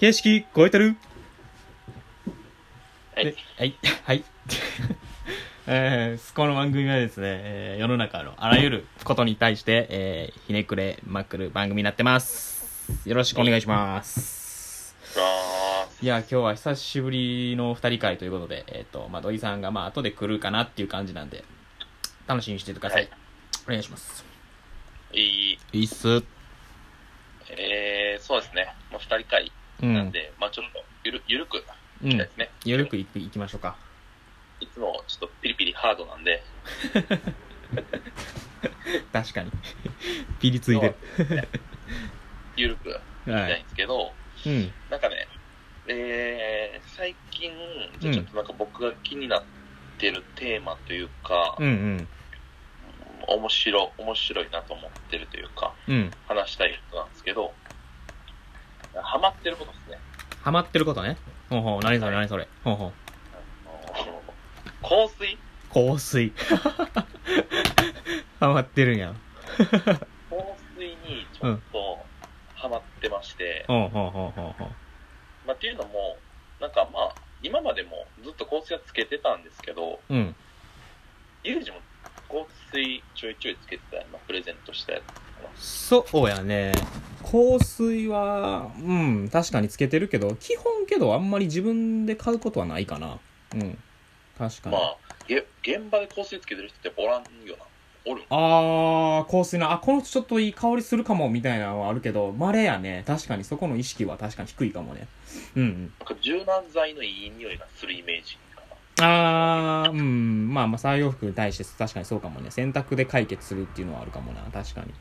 形式超えてる？はいではい。はい。えー、この番組はですね、えー世の中のあらゆることに対して、えーひねくれまくる番組になってます。よろしくお願いします。あいや、今日は久しぶりの二人会ということで、えっ、と、まあ、土井さんが、まあ、後で来るかなっていう感じなんで、楽しみにしててください。はいお願いします。ーいい、いいっす。えー、そうですね。まあ、二人会うん。なんで、まあちょっとゆる、ゆるくいうんきたいで。すね。ゆるくいいきましょうか。いつもちょっとピリピリハードなんで、確かに。ピリついてる。ゆるくいきたはいい。んですけど、うん。なんかね、えー、最近、じゃあちょっとなんか僕が気になってるテーマというか、うんうん。面白、面白いなと思ってるというか、うん。話したいことなんですけど、ハマってることですね。ハマってることね。ほうほう、何それ何それ。ほうほう。香水？香水。ハマってるんや。香水にちょっとハマってまして、ほうほうほうほうほう。まあ、っていうのも、なんかまあ、今までもずっと香水はつけてたんですけど、うん。ユージも香水ちょいちょいつけてたよな、プレゼントしたやつ。そうやね。香水は、うん、確かにつけてるけど、基本けどあんまり自分で買うことはないかな。うん。確かに。まあ、げ現場で香水つけてる人っておらんよな。おるん？あー、香水な、あ、この人ちょっといい香りするかも、みたいなのはあるけど、稀やね。確かにそこの意識は確かに低いかもね。うんうん。なんか柔軟剤のいい匂いがするイメージ。あー、うん、まあまあ、作業服に対して確かにそうかもね。洗濯で解決するっていうのはあるかもな。確かに。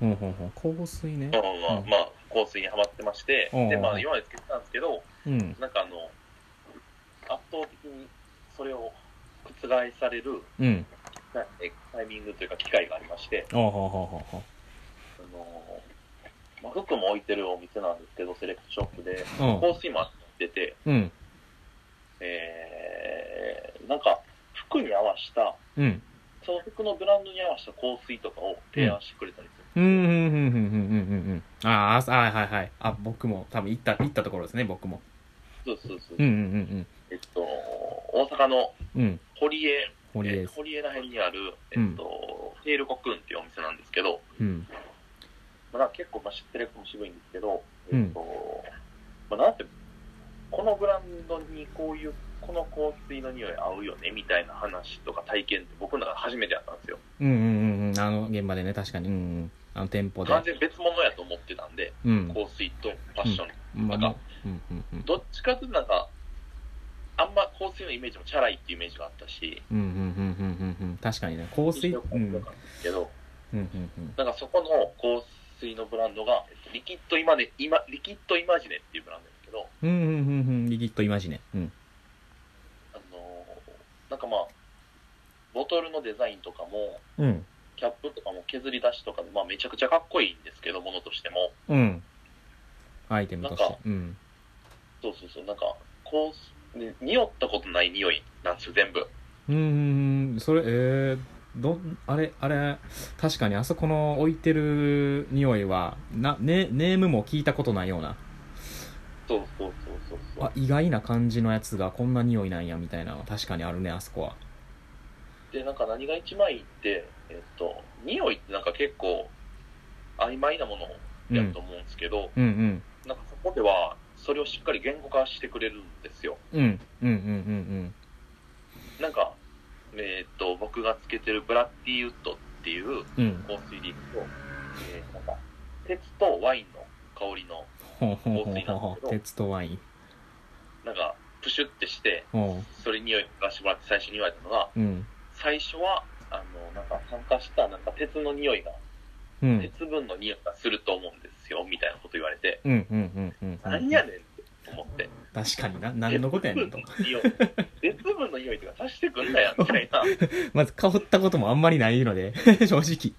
ほんほんほん。香水ねま。あまあ、香水にハマってまして、うんで、まあ、今までつけてたんですけど、うん。なんかあの、圧倒的にそれを覆されるうん。タイミングというか機会がありまして、おうほうほうほうほあのまあ、服も置いてるお店なんですけど、セレクトショップで。香水もあってて、うん。えー、なんか、服に合わした、うん。その服のブランドに合わせた香水とかを提案してくれたりする。うん、うん、うん、うん、うん、うん、あーあ、はいはいはい。あ、僕も、多分行った、行ったところですね、僕も。そうそうそう。う。ん、うん、えっと、大阪の。堀江、堀江堀江ら辺にある、えっと、テールコクンっていうお店なんですけど、うん。まあ、結構まあ知ってるかも渋いんですけど、えうん。っと、まあ、なんて、このブランドにこういう、この香水の匂い合うよね、みたいな話とか体験って僕の中で初めてやったんですよ。うん、うん、うんうん。あの、現場でね、確かに。うん、うん。あの、店舗で。完全に別物やと思ってたんで、うん。香水とファッション。まあ、なんかうん、うん、うん。どっちかというとなんか、あんま香水のイメージもチャラいっていうイメージがあったし、うん、うん、うん、うん、うんうん。確かにね、香水？うん、うん、うん、なんうん。なんかそこの香水のブランドが、えっとリキッドイマネ、イマリキッドイマジネっていうブランドけど、うん、うん、うん、うん。リキッドイマジネ。うん。あのーなんかまあ、ボトルのデザインとかも、うん。キャップとかも削り出しとかで、まあめちゃくちゃかっこいいんですけど、ものとしても。うん。アイテムとしてなんか。うん。そうそうそう、なんか、こう、ね、匂ったことない匂いなんですよ、全部。うーん、それ、えー、ど、あれ、あれ、確かにあそこの置いてる匂いは、な、ね、ネームも聞いたことないような、そうそうそうそうそう。あ、意外な感じのやつがこんな匂いなんや、みたいなのは確かにあるね、あそこは。で、なんか何が一番いいって、えっと、匂いってなんか結構、曖昧なものうんやと。思うんですけど、うんうん。なんかそこでは、それをしっかり言語化してくれるんですよ。うん。うんうんうんなんか、えっと、僕がつけてるブラッディウッドっていううん。うん。香水でいくと、えーなんか、鉄とワインの香りの、ほうほうほうほうほう。鉄とワイン。なんか、プシュってして、ほそれ匂いがしてもらって最初に言われたのが、う。うん。最初は、あの、なんか酸化した、なんか鉄の匂いが、うん。鉄分の匂いがすると思うんですよ、みたいなこと言われて、うんうんうんうん。何やねんって思って。確かにな。何のことやねんと。鉄分の匂い鉄分の匂いとかさしてくんなや、みたいな。まず香ったこともあんまりないので、正直。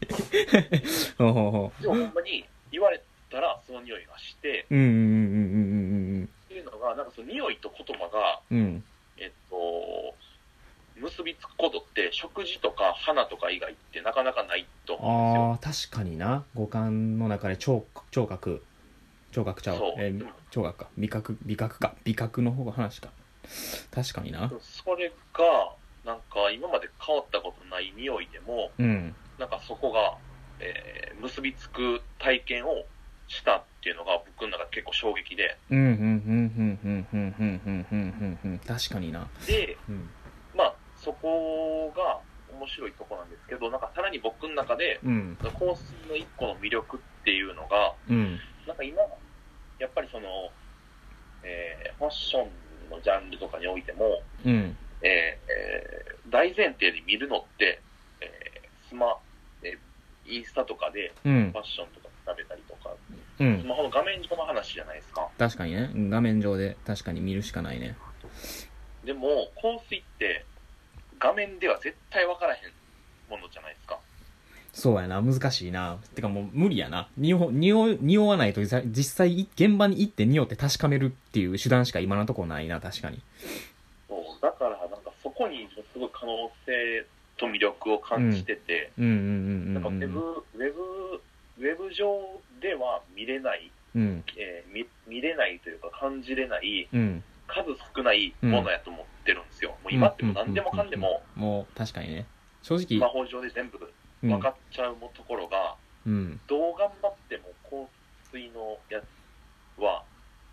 ほうほうほでもほんまに言われ匂いがして、う。うんうんうんうんっていうのが、なんかその匂いと言葉が、うん。えっと、結びつくことって食事とか花とか以外ってなかなかないと思うんですよ。ああ、確かにな。五感の中で聴聴覚。聴覚ちゃうそうえー聴覚か味覚味覚か味覚の方が話か確かになそれが、なんか今まで変わったことない匂いでも、うんなんかそこが、えー結びつく体験をしたっていうのが僕の中で結構衝撃で、うんうんうんうんうんうんうんうんうんうんうん。確かにな。で、うん。まあそこが面白いとこなんですけど、なんかさらに僕の中で、うん。香水の一個の魅力っていうのが、うん。なんか今、やっぱりその、えーファッションのジャンルとかにおいても、うん。えーえー大前提で見るのって、えースマ、えーインスタとかでうん。ファッションとか調べたりとか、うんスマホの画面上の話じゃないですか。確かにね画面上で確かに見るしかないねでも、香水って画面では絶対分からへんものじゃないですか。そうやな難しいなてかもう無理やな匂匂匂わないと実際現場に行って匂って確かめるっていう手段しか今のところないな確かにそうだから、なんかそこにすごい可能性と魅力を感じてて、うんうんうんなんかウェブ、ウェブ、ウェブ上では見れない、うん。えー見見れないというか感じれないうん。数少ないものやと思ってるんですよ。もう今ってもう何でもかんでも。もう確かにね。正ス直マホ上で全部うん分かっちゃうところが、うん。どう頑張っても香水のやつは、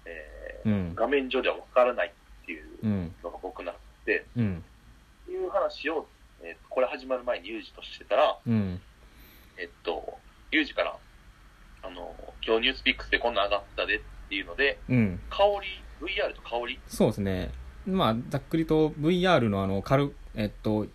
えーうん。画面上では分からないっていううん。のが僕なって、うん。いう話を、えーこれ始まる前にユージとしてたら、うん。えっと、ユージから、あの、今日ニュースピックスでこんなん上がったでっていうので、うん。香り、VR と香り、そうですね。まあざっくりと VR のあの軽えっと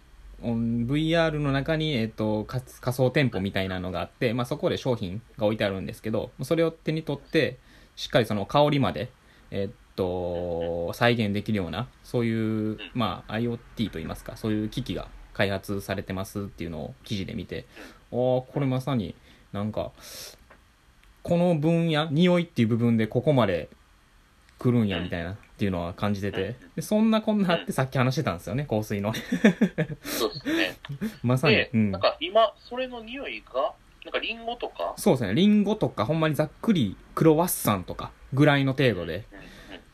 うん VR の中に、えっと、か仮想店舗みたいなのがあって、まあ、そこで商品が置いてあるんですけどそれを手に取ってしっかりその香りまで、えっと、再現できるようなそういう、まあ、IoT といいますかそういう機器が開発されてますっていうのを記事で見ておーこれまさになんかこの分野匂いっていう部分でここまで来るんやみたいなっていうのは感じてて。でそんなこんなあってさっき話してたんですよね香水の。そうですね。まさに。で、、うん。なん、か今、それの匂いが、なんかリンゴとか、そうですね。リンゴとかほんまにざっくりクロワッサンとかぐらいの程度で。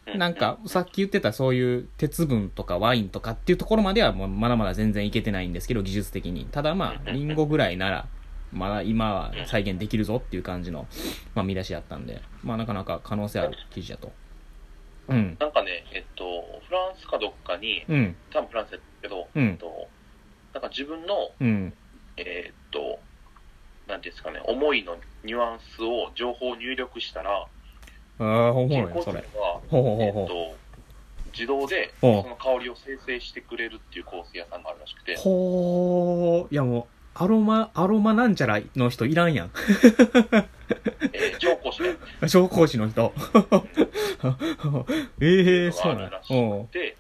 ううなんかさっき言ってたそういう鉄分とかワインとかっていうところまではもうまだまだ全然いけてないんですけど技術的に。ただまあリンゴぐらいならまだ今は再現できるぞっていう感じの、まあ、見出しやったんでまあなかなか可能性ある記事だと。うん。なんかね、えっと、フランスかどっかに、うん。多分フランスやけど、うん。えっと、なんか自分の、うん。えーっと、なんていうんですかね、思いのニュアンスを情報を入力したら、ああほん人工知能まやそれ。が、ほうほうほうほう。えっと、自動でその香りを生成してくれるっていう香水屋さんがあるらしくて、ほーいやもうアロマアロマなんちゃらの人いらんやん。えー、調香師ね、紹興酒の人。ええそうなんや。があるらしおうくて、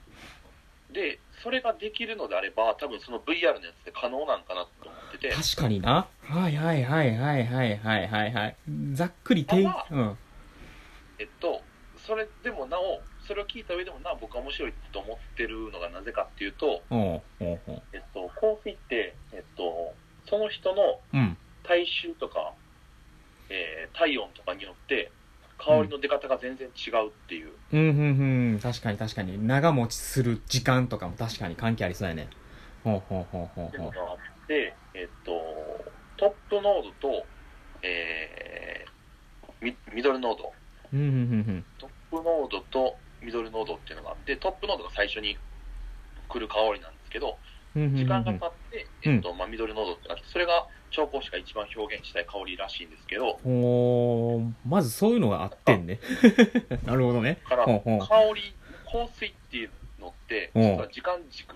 で、それができるのであれば、多分その VR のやつで可能なんかなと思ってて、確かにな。はいはいはいはいはいはいはい。はいざっくり定ただうん。えっと、それでもなお、それを聞いた上でもなお僕は面白いと思ってるのがなぜかっていうと、おうおうおうえっと、香水って、えっと、その人のうん。体臭とか、えー体温とかによって、香りの出方が全然違うっていう、うんうんうん。確かに確かに。長持ちする時間とかも確かに関係ありそうやね。ほうほうほうほうほっていうのがあって、えっと、トップノードと、えーミミドルノード、ううんうんうん。トップノードとミドルノードっていうのがあって、トップノードが最初に来る香りなんですけど、時間が経って、えっとまあ、ミドルノードってなって、それが調香師が一番表現したい香りらしいんですけど、おーまずそういうのがあってんね。なるほどね。だからほうほう。香り、香水っていうのって、う。ん実は時間軸が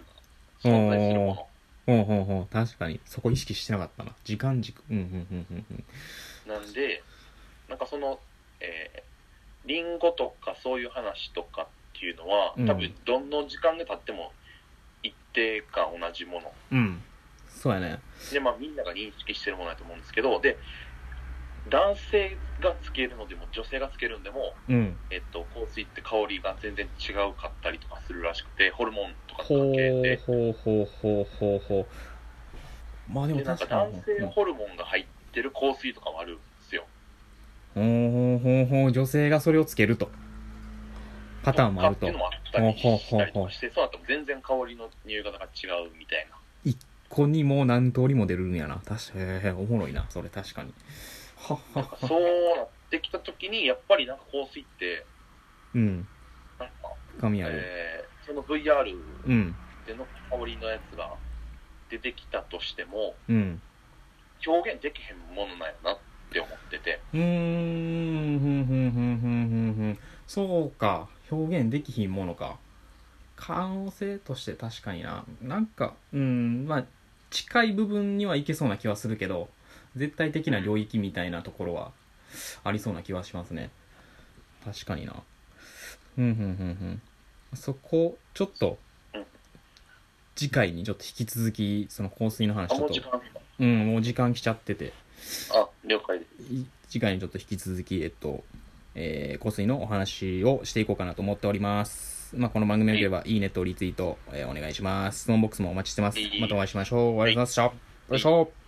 存在するもの。ほうほうほう。確かに。そこ意識してなかったな。時間軸。うんうんうんうんうん。なんで、なんかその、えー、リンゴとかそういう話とかっていうのは、うん。多分どの時間が経っても一定か同じもの。うんそうやねで、まあみんなが認識してるものだと思うんですけど、で、男性がつけるのでも女性がつけるのでも、うんえっと、香水って香りが全然違うかったりとかするらしくて、ホルモンとかのほ関係でう。ほうほうほうほうほうまあでもで、なんか確かに男性ホルモンが入ってる香水とかもあるんですよ。ほうほうほうほう、女性がそれをつけると。パターンもあるとっていう。のもあったりしたりとかして、そうなっても全然香りの匂い方が違うみたいな。一個にもう何通りも出るんやな。確かへえ、おもろいな、それ確かに。はっはっは。そうなってきたときに、やっぱりなんか香水って、うん。なんか、深みある。えーその VR うん。での香りのやつが出てきたとしても、うん。表現できへんものなんやなって思ってて、うーん、ふんふんふんふんふんふん。そうか。表現できひんものか。可能性として確かにな。なんか、うん、まあ、近い部分にはいけそうな気はするけど、絶対的な領域みたいなところはありそうな気はしますね。確かにな。ふんふんふんふん。そこ、ちょっとうん、次回にちょっと引き続き、その香水の話あ、ちょっと、もうん、もう時間来ちゃってて、あ、了解です。い次回にちょっと引き続き、えっと、えー、香水のお話をしていこうかなと思っております。まあ、この番組が良ければ、いいねとリツイート、えーお願いします。質問ボックスもお待ちしてます。またお会いしましょう。ありがとうございました。よいしょ。